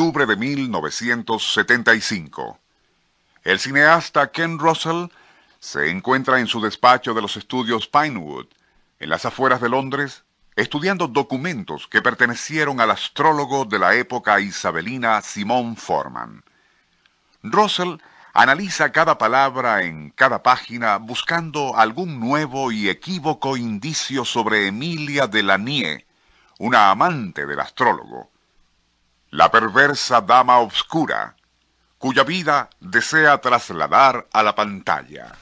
octubre de 1975. El cineasta Ken Russell se encuentra en su despacho de los estudios Pinewood, en las afueras de Londres, estudiando documentos que pertenecieron al astrólogo de la época isabelina Simón Forman. Russell analiza cada palabra en cada página buscando algún nuevo y equívoco indicio sobre Emilia de una amante del astrólogo, la perversa dama obscura, cuya vida desea trasladar a la pantalla.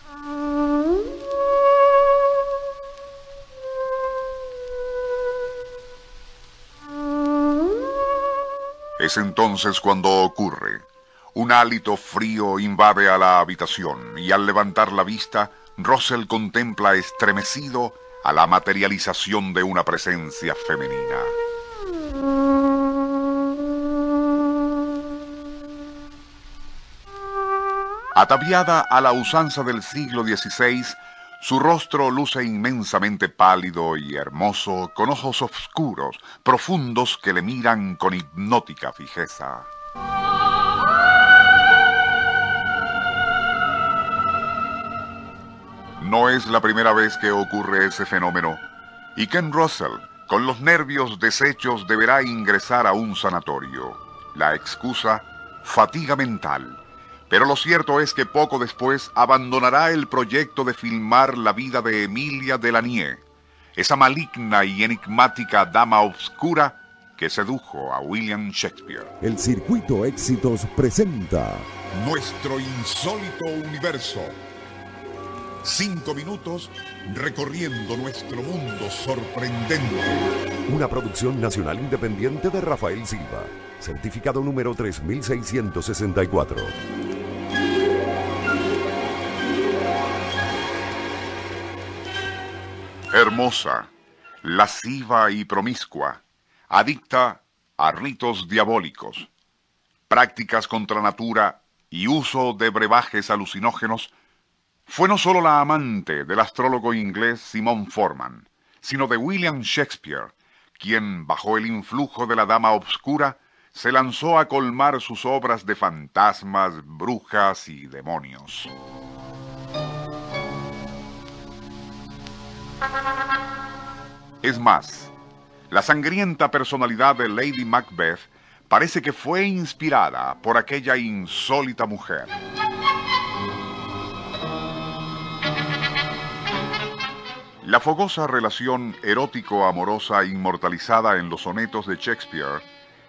Es entonces cuando ocurre. Un hálito frío invade a la habitación y al levantar la vista, Russell contempla estremecido a la materialización de una presencia femenina. Ataviada a la usanza del siglo XVI, su rostro luce inmensamente pálido y hermoso, con ojos oscuros, profundos que le miran con hipnótica fijeza. No es la primera vez que ocurre ese fenómeno, y Ken Russell, con los nervios deshechos, deberá ingresar a un sanatorio. La excusa, fatiga mental pero lo cierto es que poco después abandonará el proyecto de filmar la vida de Emilia Delanier, esa maligna y enigmática dama obscura que sedujo a William Shakespeare. El Circuito Éxitos presenta Nuestro insólito universo. Cinco minutos recorriendo nuestro mundo sorprendente. Una producción nacional independiente de Rafael Silva. Certificado número 3664. Hermosa, lasciva y promiscua, adicta a ritos diabólicos, prácticas contra natura y uso de brebajes alucinógenos, fue no solo la amante del astrólogo inglés Simon Forman, sino de William Shakespeare, quien, bajo el influjo de la dama obscura, se lanzó a colmar sus obras de fantasmas, brujas y demonios. Es más, la sangrienta personalidad de Lady Macbeth parece que fue inspirada por aquella insólita mujer. La fogosa relación erótico-amorosa inmortalizada en los sonetos de Shakespeare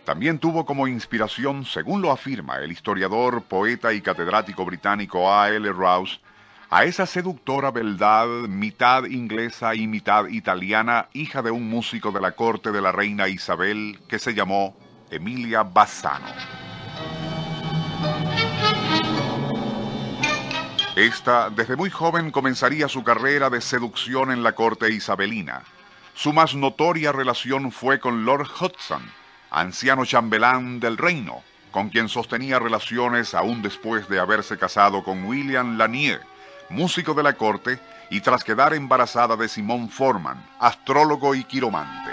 también tuvo como inspiración, según lo afirma el historiador, poeta y catedrático británico A. L. Rouse, a esa seductora beldad, mitad inglesa y mitad italiana, hija de un músico de la corte de la reina Isabel, que se llamó Emilia Bassano. Esta, desde muy joven, comenzaría su carrera de seducción en la corte isabelina. Su más notoria relación fue con Lord Hudson, anciano chambelán del reino, con quien sostenía relaciones aún después de haberse casado con William Lanier, músico de la corte, y tras quedar embarazada de Simón Forman, astrólogo y quiromante.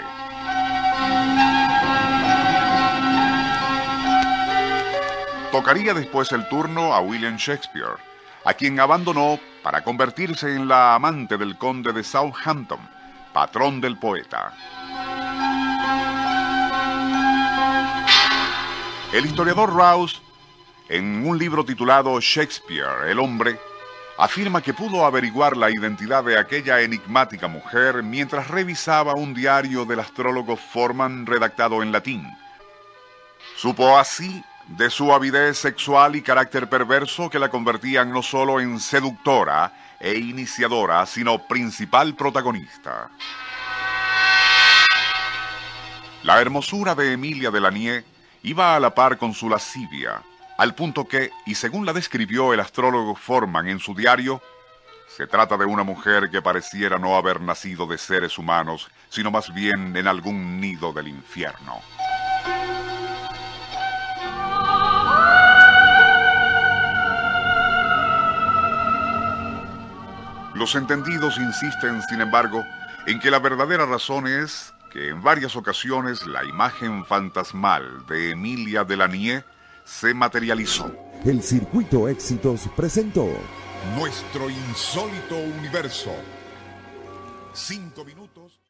Tocaría después el turno a William Shakespeare, a quien abandonó para convertirse en la amante del conde de Southampton, patrón del poeta. El historiador Rouse, en un libro titulado Shakespeare, el hombre, afirma que pudo averiguar la identidad de aquella enigmática mujer mientras revisaba un diario del astrólogo Forman redactado en latín. Supo así de su avidez sexual y carácter perverso que la convertían no solo en seductora e iniciadora, sino principal protagonista. La hermosura de Emilia de Lanier iba a la par con su lascivia, al punto que, y según la describió el astrólogo Forman en su diario, se trata de una mujer que pareciera no haber nacido de seres humanos, sino más bien en algún nido del infierno. Los entendidos insisten, sin embargo, en que la verdadera razón es que en varias ocasiones la imagen fantasmal de Emilia Delanie se materializó. El Circuito Éxitos presentó Nuestro insólito universo. Cinco minutos.